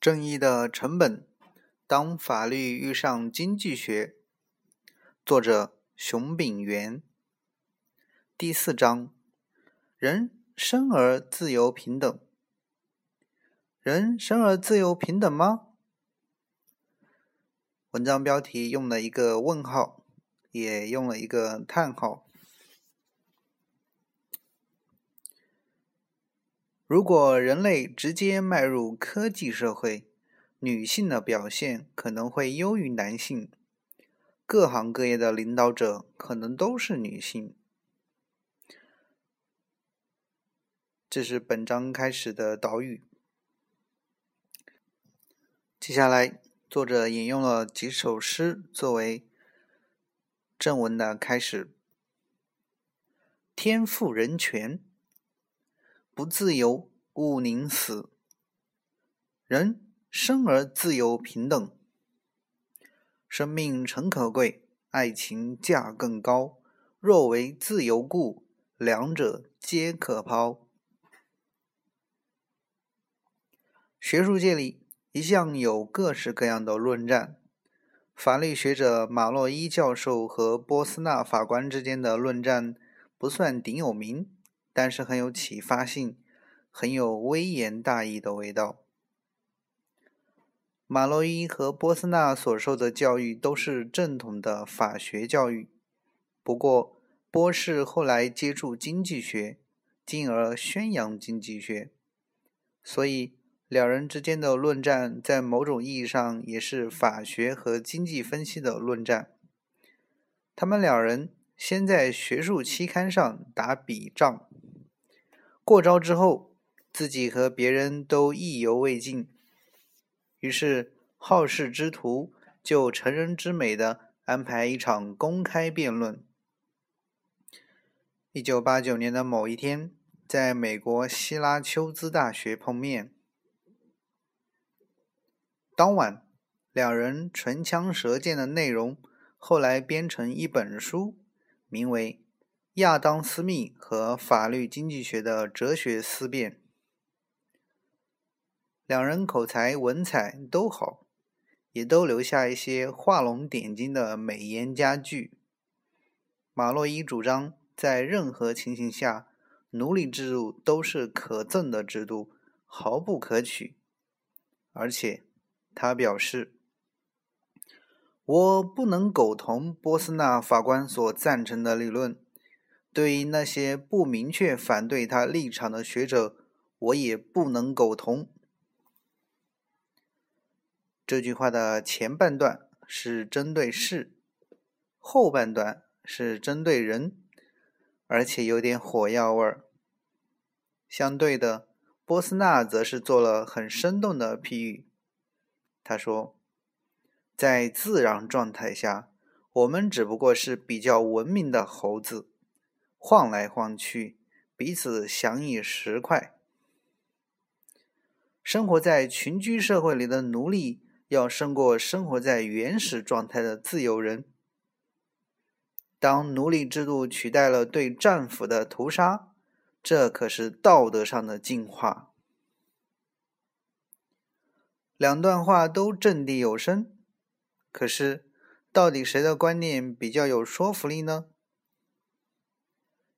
正义的成本：当法律遇上经济学。作者：熊丙元。第四章：人生而自由平等。人生而自由平等吗？文章标题用了一个问号，也用了一个叹号。如果人类直接迈入科技社会，女性的表现可能会优于男性。各行各业的领导者可能都是女性。这是本章开始的导语。接下来，作者引用了几首诗作为正文的开始：“天赋人权。”不自由，勿宁死。人生而自由平等，生命诚可贵，爱情价更高。若为自由故，两者皆可抛。学术界里一向有各式各样的论战，法律学者马洛伊教授和波斯纳法官之间的论战不算顶有名。但是很有启发性，很有微言大义的味道。马洛伊和波斯纳所受的教育都是正统的法学教育，不过波士后来接触经济学，进而宣扬经济学，所以两人之间的论战在某种意义上也是法学和经济分析的论战。他们两人先在学术期刊上打笔仗。过招之后，自己和别人都意犹未尽，于是好事之徒就成人之美的安排一场公开辩论。一九八九年的某一天，在美国希拉丘兹大学碰面。当晚，两人唇枪舌剑的内容后来编成一本书，名为。亚当·斯密和法律经济学的哲学思辨，两人口才、文采都好，也都留下一些画龙点睛的美言佳句。马洛伊主张，在任何情形下，奴隶制度都是可憎的制度，毫不可取。而且，他表示：“我不能苟同波斯纳法官所赞成的理论。”对于那些不明确反对他立场的学者，我也不能苟同。这句话的前半段是针对事，后半段是针对人，而且有点火药味儿。相对的，波斯纳则是做了很生动的譬喻。他说，在自然状态下，我们只不过是比较文明的猴子。晃来晃去，彼此相以食块。生活在群居社会里的奴隶，要胜过生活在原始状态的自由人。当奴隶制度取代了对战俘的屠杀，这可是道德上的进化。两段话都掷地有声，可是，到底谁的观念比较有说服力呢？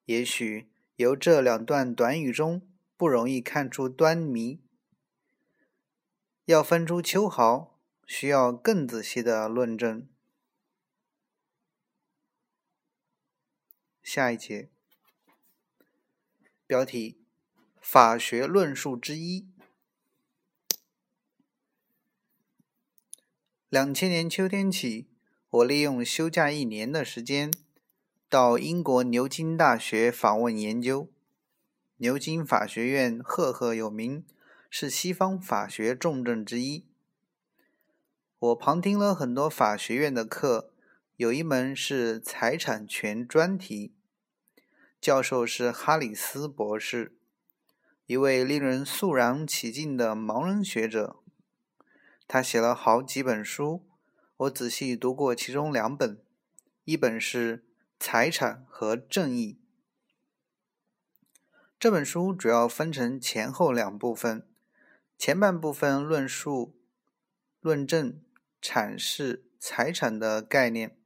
也许由这两段短语中不容易看出端倪，要分出秋毫，需要更仔细的论证。下一节标题：法学论述之一。两千年秋天起，我利用休假一年的时间。到英国牛津大学访问研究，牛津法学院赫赫有名，是西方法学重镇之一。我旁听了很多法学院的课，有一门是财产权专题，教授是哈里斯博士，一位令人肃然起敬的盲人学者。他写了好几本书，我仔细读过其中两本，一本是。财产和正义这本书主要分成前后两部分。前半部分论述、论证、阐释财产的概念，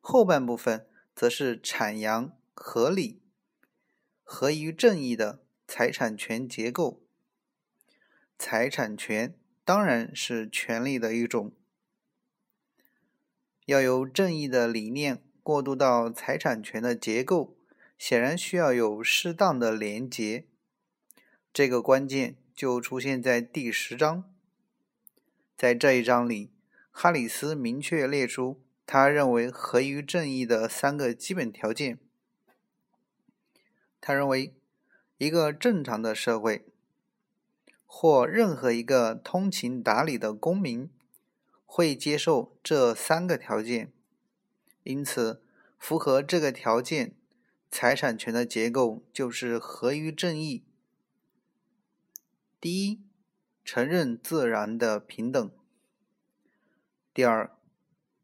后半部分则是阐扬合理、合于正义的财产权结构。财产权当然是权利的一种，要由正义的理念过渡到财产权的结构，显然需要有适当的连结。这个关键就出现在第十章。在这一章里，哈里斯明确列出他认为合于正义的三个基本条件。他认为，一个正常的社会。或任何一个通情达理的公民会接受这三个条件，因此，符合这个条件，财产权的结构就是合于正义。第一，承认自然的平等；第二，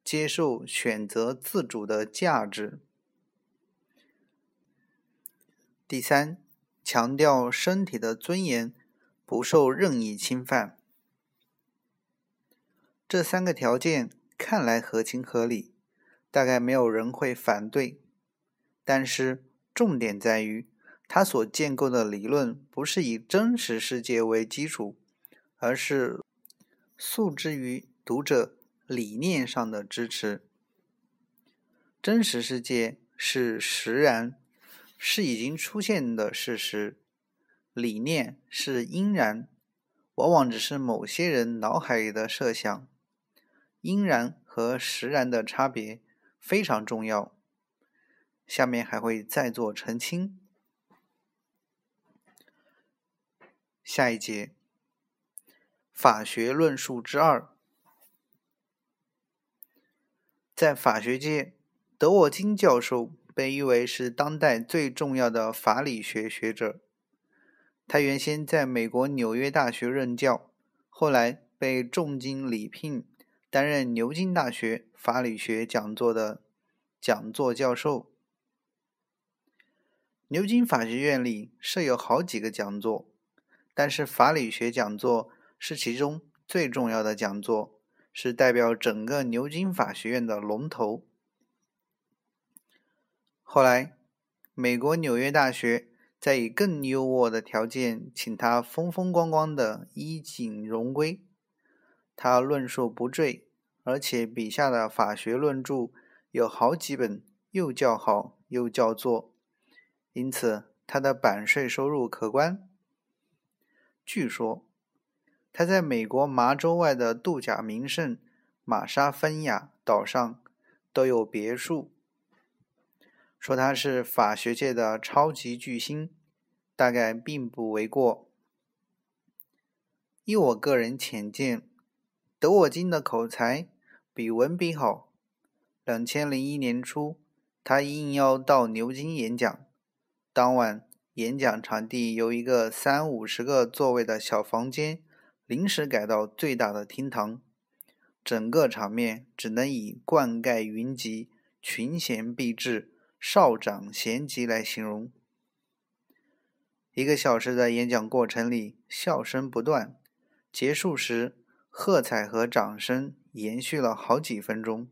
接受选择自主的价值；第三，强调身体的尊严。不受任意侵犯，这三个条件看来合情合理，大概没有人会反对。但是重点在于，他所建构的理论不是以真实世界为基础，而是诉之于读者理念上的支持。真实世界是实然，是已经出现的事实。理念是应然，往往只是某些人脑海里的设想。应然和实然的差别非常重要，下面还会再做澄清。下一节，法学论述之二，在法学界，德沃金教授被誉为是当代最重要的法理学学者。他原先在美国纽约大学任教，后来被重金礼聘担任牛津大学法理学讲座的讲座教授。牛津法学院里设有好几个讲座，但是法理学讲座是其中最重要的讲座，是代表整个牛津法学院的龙头。后来，美国纽约大学。在以更优渥的条件，请他风风光光的衣锦荣归。他论述不坠，而且笔下的法学论著有好几本，又叫好又叫座，因此他的版税收入可观。据说他在美国麻州外的度假名胜玛莎芬亚岛上都有别墅。说他是法学界的超级巨星，大概并不为过。依我个人浅见，德沃金的口才比文笔好。两千零一年初，他应邀到牛津演讲，当晚演讲场地由一个三五十个座位的小房间临时改到最大的厅堂，整个场面只能以冠盖云集、群贤毕至。少长咸集来形容。一个小时的演讲过程里，笑声不断，结束时，喝彩和掌声延续了好几分钟。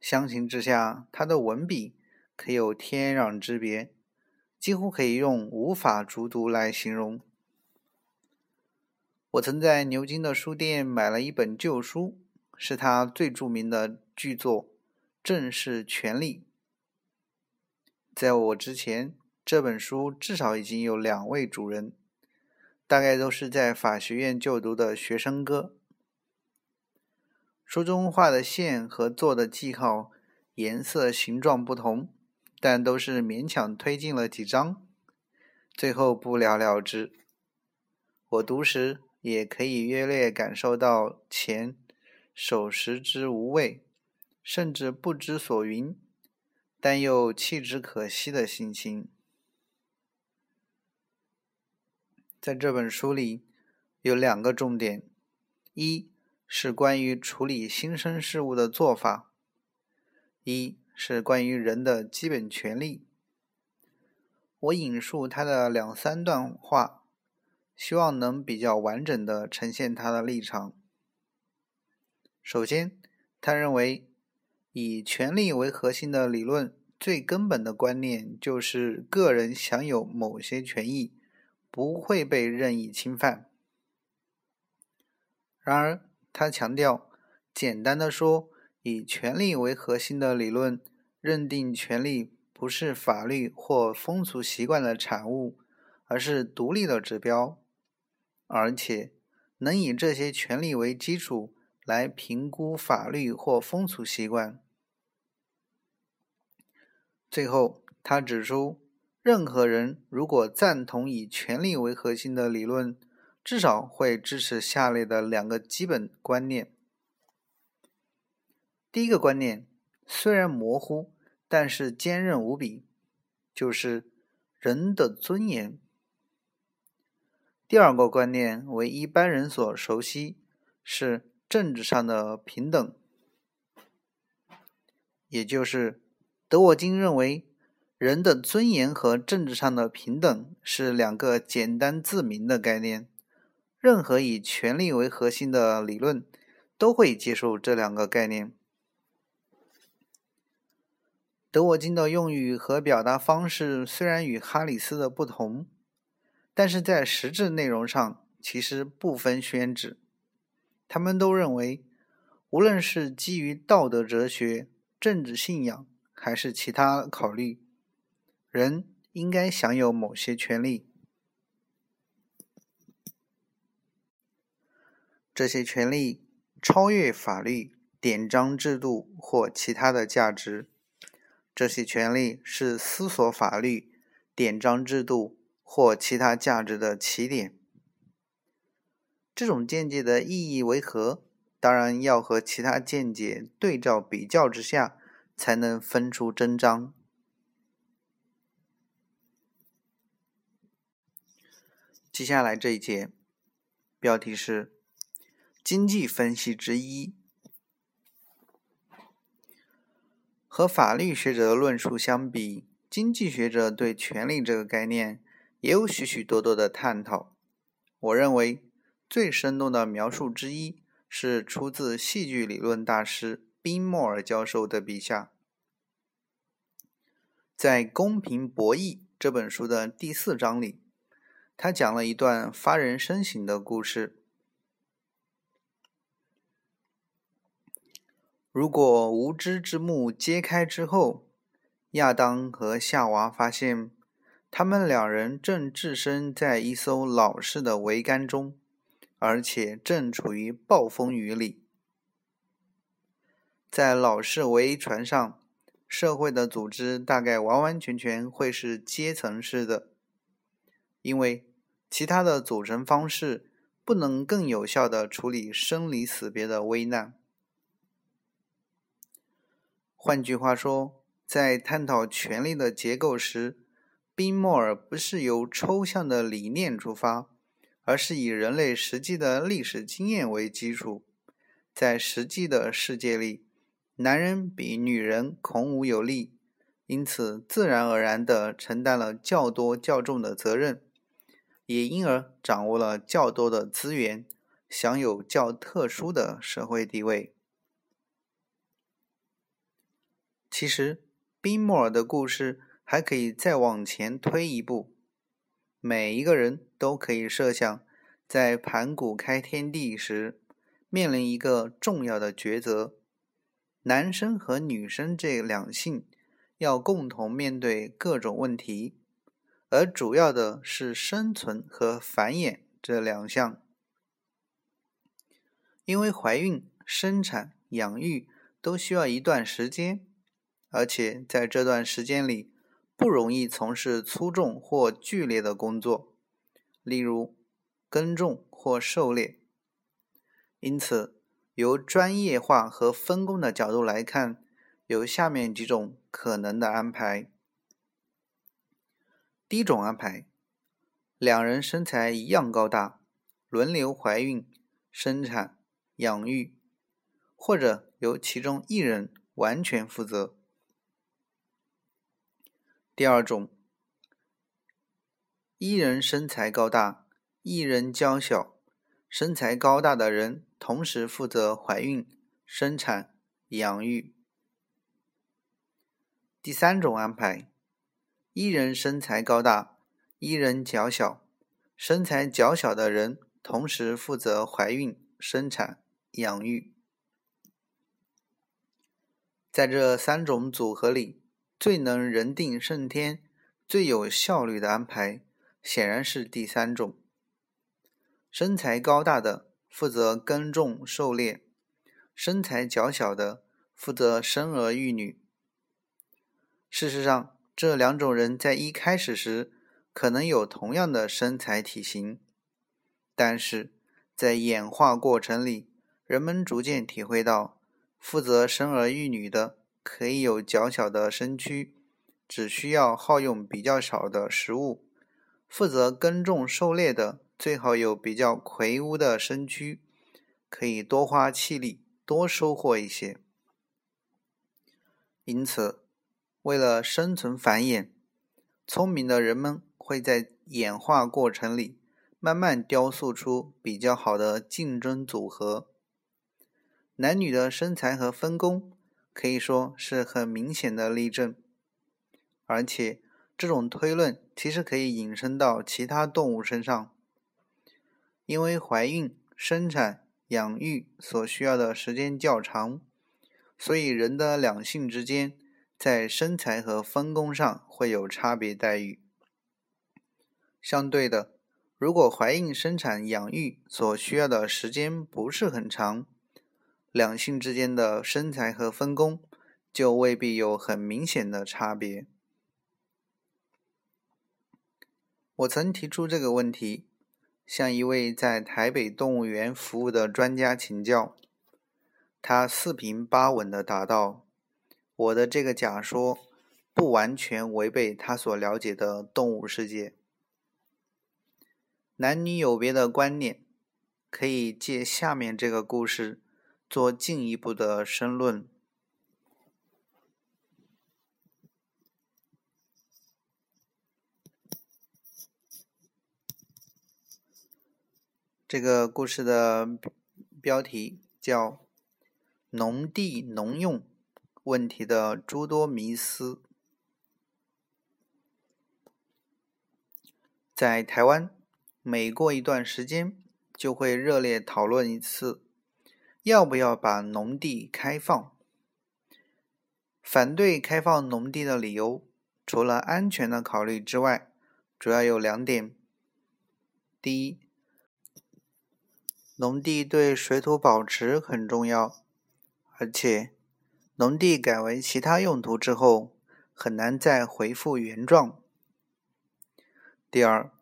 相形之下，他的文笔可有天壤之别，几乎可以用无法逐读来形容。我曾在牛津的书店买了一本旧书，是他最著名的巨作。正是权利。在我之前，这本书至少已经有两位主人，大概都是在法学院就读的学生哥。书中画的线和做的记号颜色形状不同，但都是勉强推进了几章，最后不了了之。我读时也可以约略感受到钱手食之无味。甚至不知所云，但又弃之可惜的心情。在这本书里，有两个重点：一是关于处理新生事物的做法；一是关于人的基本权利。我引述他的两三段话，希望能比较完整的呈现他的立场。首先，他认为以权利为核心的理论最根本的观念就是个人享有某些权益，不会被任意侵犯。然而，他强调，简单的说，以权力为核心的理论认定权力不是法律或风俗习惯的产物，而是独立的指标。而且能以这些权利为基础来评估法律或风俗习惯。最后，他指出，任何人如果赞同以权力为核心的理论，至少会支持下列的两个基本观念。第一个观念虽然模糊，但是坚韧无比，就是人的尊严。第二个观念为一般人所熟悉，是政治上的平等，也就是德沃金认为，人的尊严和政治上的平等是两个简单自明的概念。任何以权力为核心的理论都会接受这两个概念。德沃金的用语和表达方式虽然与哈里斯的不同。但是在实质内容上，其实不分宣旨。他们都认为，无论是基于道德哲学、政治信仰，还是其他考虑，人应该享有某些权利。这些权利超越法律、典章制度或其他的价值。这些权利是思索法律、典章制度。或其他价值的起点，这种见解的意义为何？当然要和其他见解对照比较之下，才能分出真章。接下来这一节，标题是“经济分析之一”。和法律学者的论述相比，经济学者对权利这个概念。也有许许多多的探讨。我认为最生动的描述之一是出自戏剧理论大师宾莫尔教授的笔下。在《公平博弈》这本书的第四章里，他讲了一段发人深省的故事。如果无知之幕揭开之后，亚当和夏娃发现。他们两人正置身在一艘老式的桅杆中，而且正处于暴风雨里。在老式桅船上，社会的组织大概完完全全会是阶层式的，因为其他的组成方式不能更有效地处理生离死别的危难。换句话说，在探讨权力的结构时，宾莫尔不是由抽象的理念出发，而是以人类实际的历史经验为基础。在实际的世界里，男人比女人孔武有力，因此自然而然地承担了较多较重的责任，也因而掌握了较多的资源，享有较特殊的社会地位。其实，宾莫尔的故事。还可以再往前推一步，每一个人都可以设想，在盘古开天地时，面临一个重要的抉择：男生和女生这两性要共同面对各种问题，而主要的是生存和繁衍这两项。因为怀孕、生产、养育都需要一段时间，而且在这段时间里。不容易从事粗重或剧烈的工作，例如耕种或狩猎。因此，由专业化和分工的角度来看，有下面几种可能的安排。第一种安排，两人身材一样高大，轮流怀孕、生产、养育，或者由其中一人完全负责。第二种，一人身材高大，一人娇小、身材高大的人同时负责怀孕、生产、养育。第三种安排，一人身材高大，一人较小，身材较小的人同时负责怀孕、生产、养育。在这三种组合里，最能人定胜天、最有效率的安排，显然是第三种。身材高大的负责耕种狩猎，身材较小的负责生儿育女。事实上，这两种人在一开始时可能有同样的身材体型，但是在演化过程里，人们逐渐体会到。负责生儿育女的可以有较小的身躯，只需要耗用比较少的食物；负责耕种狩猎的最好有比较魁梧的身躯，可以多花气力，多收获一些。因此，为了生存繁衍，聪明的人们会在演化过程里慢慢雕塑出比较好的竞争组合。男女的身材和分工可以说是很明显的例证，而且这种推论其实可以引申到其他动物身上。因为怀孕、生产、养育所需要的时间较长，所以人的两性之间在身材和分工上会有差别待遇。相对的，如果怀孕、生产、养育所需要的时间不是很长，两性之间的身材和分工就未必有很明显的差别。我曾提出这个问题，向一位在台北动物园服务的专家请教，他四平八稳地答道：“我的这个假说不完全违背他所了解的动物世界。男女有别的观念，可以借下面这个故事。”做进一步的申论。这个故事的标题叫“农地农用问题的诸多迷思”。在台湾，每过一段时间，就会热烈讨论一次。要不要把农地开放？反对开放农地的理由，除了安全的考虑之外，主要有两点：第一，农地对水土保持很重要，而且农地改为其他用途之后，很难再恢复原状；第二，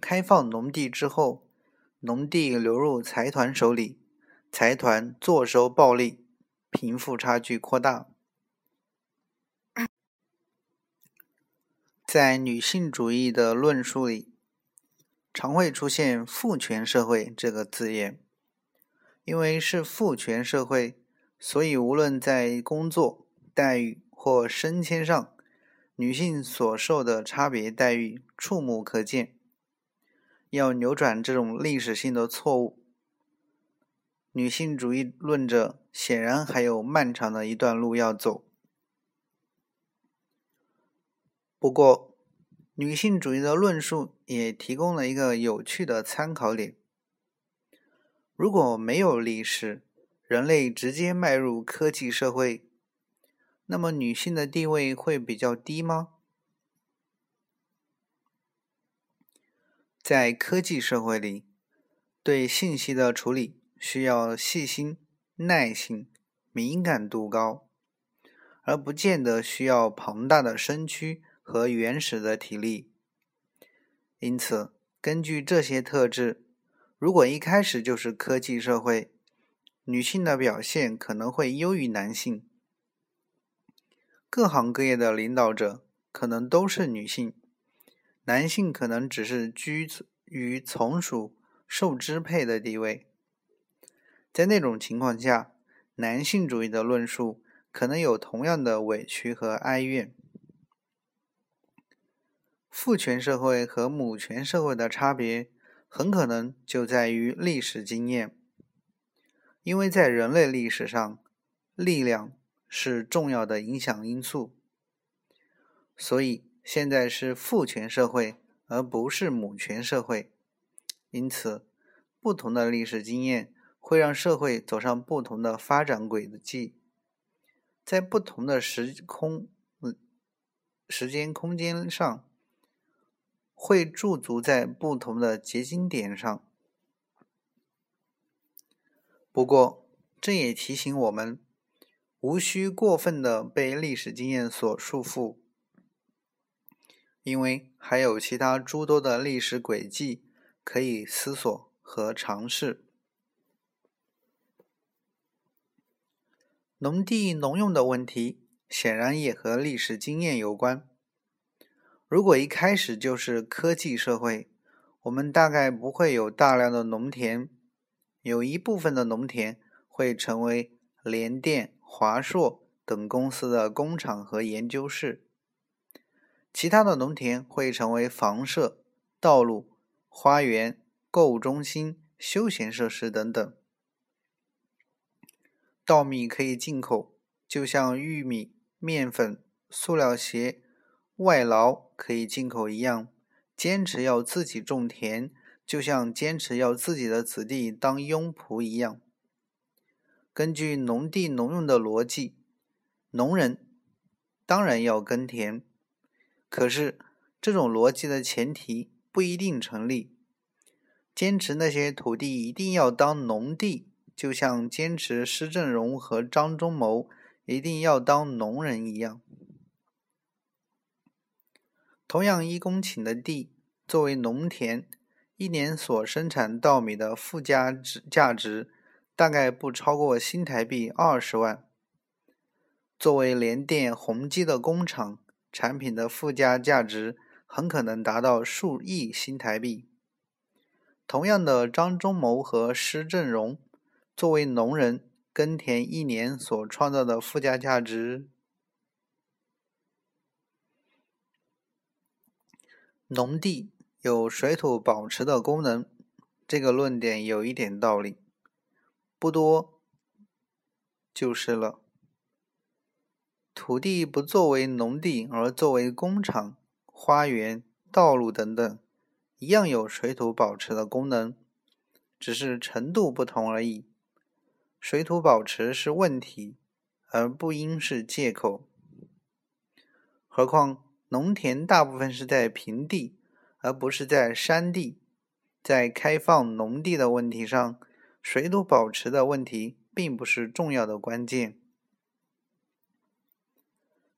开放农地之后，农地流入财团手里。财团坐收暴利，贫富差距扩大。在女性主义的论述里，常会出现“父权社会”这个字眼。因为是父权社会，所以无论在工作待遇或升迁上，女性所受的差别待遇触目可见。要扭转这种历史性的错误。女性主义论者显然还有漫长的一段路要走。不过，女性主义的论述也提供了一个有趣的参考点：如果没有历史，人类直接迈入科技社会，那么女性的地位会比较低吗？在科技社会里，对信息的处理。需要细心、耐心、敏感度高，而不见得需要庞大的身躯和原始的体力。因此，根据这些特质，如果一开始就是科技社会，女性的表现可能会优于男性。各行各业的领导者可能都是女性，男性可能只是居于从属、受支配的地位。在那种情况下，男性主义的论述可能有同样的委屈和哀怨。父权社会和母权社会的差别很可能就在于历史经验，因为在人类历史上，力量是重要的影响因素。所以现在是父权社会，而不是母权社会。因此，不同的历史经验会让社会走上不同的发展轨迹，在不同的时空、时间空间上，会驻足在不同的结晶点上。不过，这也提醒我们，无需过分的被历史经验所束缚。因为还有其他诸多的历史轨迹可以思索和尝试。农地农用的问题显然也和历史经验有关。如果一开始就是科技社会，我们大概不会有大量的农田，有一部分的农田会成为联电、华硕等公司的工厂和研究室。其他的农田会成为房舍、道路、花园、购物中心、休闲设施等等。稻米可以进口，就像玉米、面粉、塑料鞋、外劳可以进口一样。坚持要自己种田，就像坚持要自己的子弟当佣仆一样。根据农地农用的逻辑，农人当然要耕田。可是，这种逻辑的前提不一定成立。坚持那些土地一定要当农地，就像坚持施正荣和张忠谋一定要当农人一样。同样一公顷的地作为农田，一年所生产稻米的附加值价值大概不超过新台币二十万。作为联电、宏基的工厂。产品的附加价值很可能达到数亿新台币。同样的，张忠谋和施正荣作为农人耕田一年所创造的附加价值，农地有水土保持的功能，这个论点有一点道理，不多就是了。土地不作为农地，而作为工厂、花园、道路等等，一样有水土保持的功能，只是程度不同而已。水土保持是问题，而不应是借口。何况农田大部分是在平地，而不是在山地。在开放农地的问题上，水土保持的问题并不是重要的关键。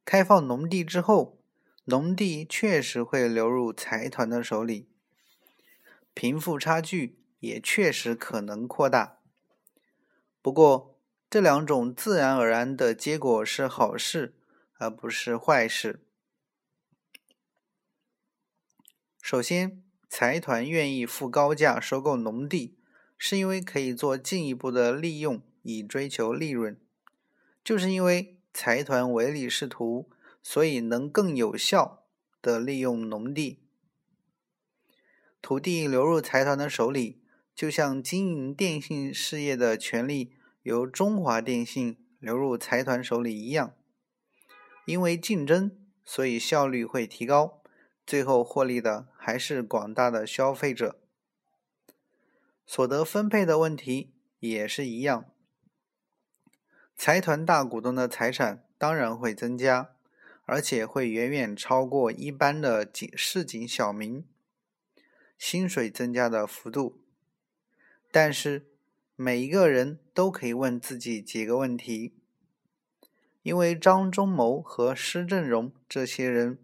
开放农地之后，农地确实会流入财团的手里，贫富差距也确实可能扩大。不过，这两种自然而然的结果是好事，而不是坏事。首先，财团愿意付高价收购农地，是因为可以做进一步的利用，以追求利润。就是因为。财团唯利是图，所以能更有效的利用农地。土地流入财团的手里，就像经营电信事业的权利由中华电信流入财团手里一样。因为竞争，所以效率会提高，最后获利的还是广大的消费者。所得分配的问题也是一样。财团大股东的财产当然会增加，而且会远远超过一般的井市井小民薪水增加的幅度。但是每一个人都可以问自己几个问题：因为张忠谋和施正荣这些人，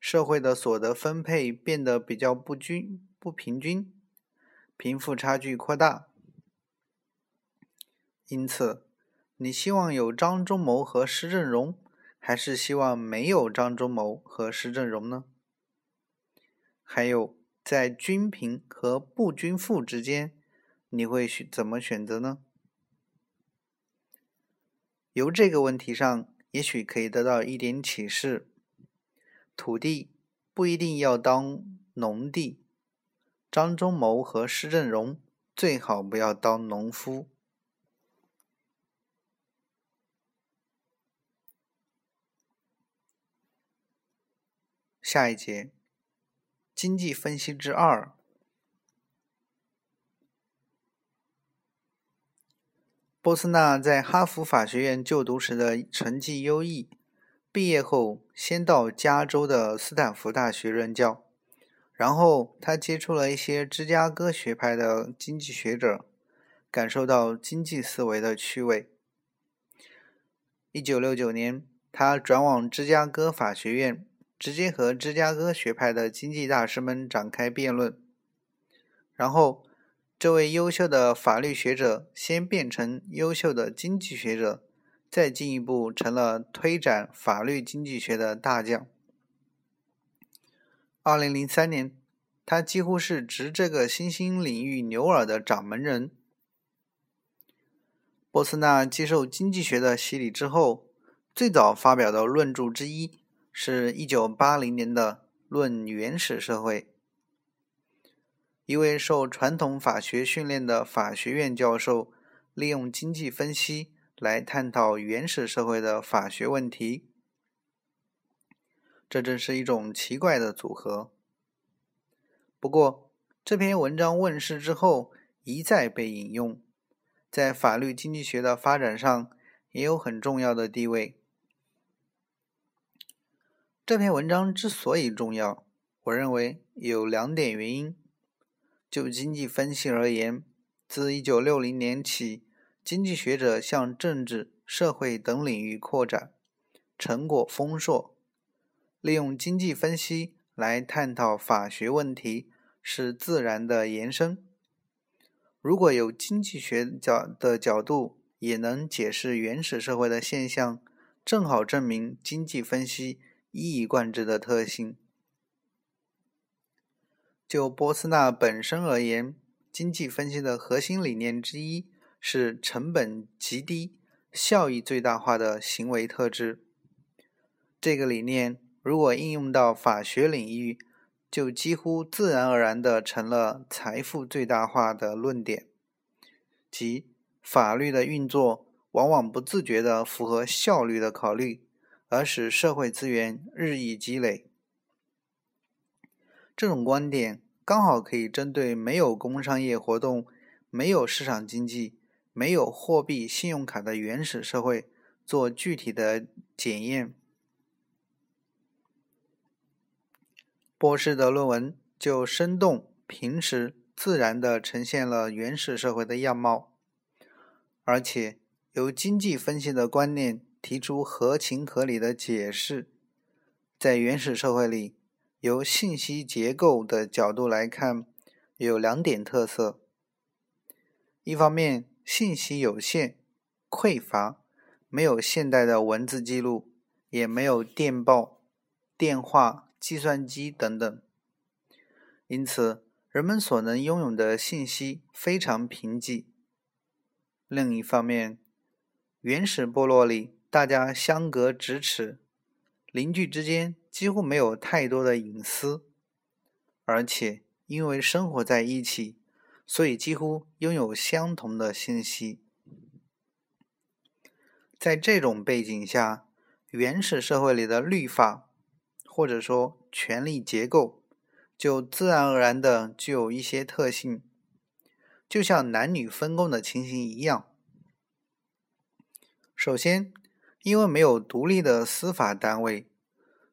社会的所得分配变得比较不均、不平均，贫富差距扩大，因此。你希望有张忠谋和施正荣，还是希望没有张忠谋和施正荣呢？还有，在均贫和不均富之间，你会选怎么选择呢？由这个问题上，也许可以得到一点启示：土地不一定要当农地，张忠谋和施正荣最好不要当农夫。下一节，经济分析之二。波斯纳在哈佛法学院就读时的成绩优异，毕业后先到加州的斯坦福大学任教，然后他接触了一些芝加哥学派的经济学者，感受到经济思维的趣味。一九六九年，他转往芝加哥法学院。直接和芝加哥学派的经济大师们展开辩论，然后这位优秀的法律学者先变成优秀的经济学者，再进一步成了推展法律经济学的大将。二零零三年，他几乎是执这个新兴领域牛耳的掌门人。波斯纳接受经济学的洗礼之后，最早发表的论著之一。是一九八零年的《论原始社会》。一位受传统法学训练的法学院教授，利用经济分析来探讨原始社会的法学问题。这真是一种奇怪的组合。不过，这篇文章问世之后，一再被引用，在法律经济学的发展上也有很重要的地位。这篇文章之所以重要，我认为有两点原因。就经济分析而言，自1960年起，经济学者向政治、社会等领域扩展，成果丰硕。利用经济分析来探讨法学问题是自然的延伸。如果有经济学角的角度也能解释原始社会的现象，正好证明经济分析。一以贯之的特性。就波斯纳本身而言，经济分析的核心理念之一是成本极低、效益最大化的行为特质。这个理念如果应用到法学领域，就几乎自然而然地成了财富最大化的论点，即法律的运作往往不自觉地符合效率的考虑。而使社会资源日益积累，这种观点刚好可以针对没有工商业活动、没有市场经济、没有货币、信用卡的原始社会做具体的检验。博士的论文就生动、平实、自然地呈现了原始社会的样貌，而且由经济分析的观念。提出合情合理的解释，在原始社会里，由信息结构的角度来看，有两点特色：一方面，信息有限、匮乏，没有现代的文字记录，也没有电报、电话、计算机等等，因此人们所能拥有的信息非常贫瘠；另一方面，原始部落里。大家相隔咫尺，邻居之间几乎没有太多的隐私，而且因为生活在一起，所以几乎拥有相同的信息。在这种背景下，原始社会里的律法，或者说权力结构，就自然而然的具有一些特性，就像男女分工的情形一样。首先，因为没有独立的司法单位，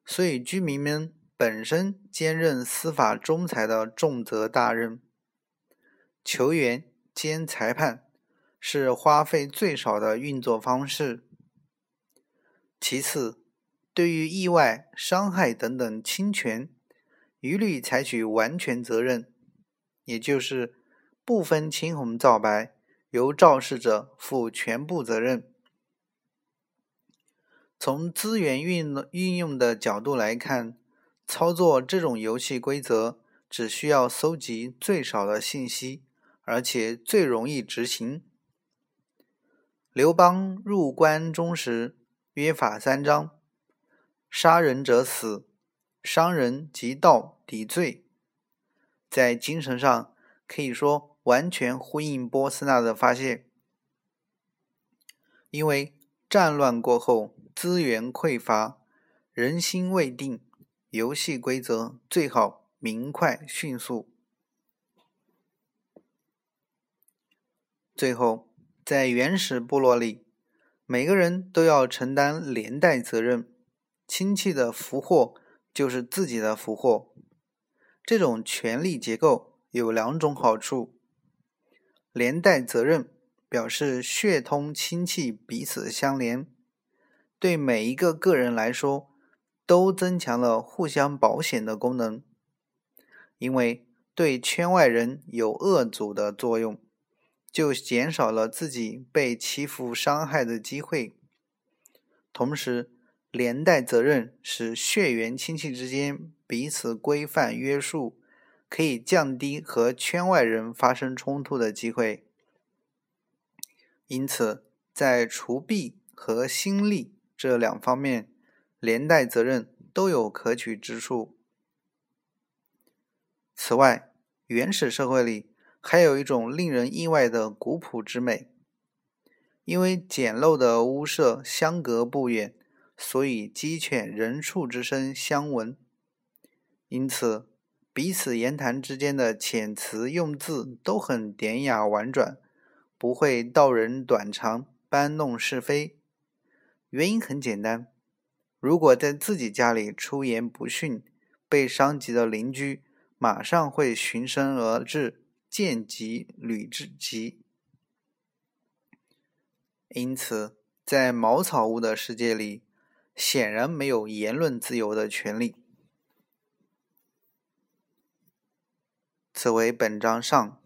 所以居民们本身兼任司法仲裁的重责大任。球员兼裁判是花费最少的运作方式。其次，对于意外、伤害等等侵权，一律采取完全责任，也就是不分青红皂白，由肇事者负全部责任。从资源运运用的角度来看，操作这种游戏规则只需要搜集最少的信息，而且最容易执行。刘邦入关中时，约法三章：杀人者死，伤人及盗抵罪。在精神上可以说完全呼应波斯纳的发现。因为战乱过后，资源匮乏，人心未定，游戏规则最好明快迅速。最后，在原始部落里，每个人都要承担连带责任，亲戚的福祸就是自己的福祸。这种权力结构有两种好处：连带责任。表示血通亲戚彼此相连，对每一个个人来说都增强了互相保险的功能，因为对圈外人有恶阻的作用，就减少了自己被欺负伤害的机会。同时，连带责任使血缘亲戚之间彼此规范约束，可以降低和圈外人发生冲突的机会。因此，在除弊和心力这两方面，连带责任都有可取之处。此外，原始社会里还有一种令人意外的古朴之美。因为简陋的屋舍相隔不远，所以鸡犬人畜之声相闻。因此，彼此言谈之间的遣词用字都很典雅婉转。不会道人短长，搬弄是非。原因很简单：如果在自己家里出言不逊，被伤及的邻居马上会循声而至，见及履之及。因此，在茅草屋的世界里，显然没有言论自由的权利。此为本章上。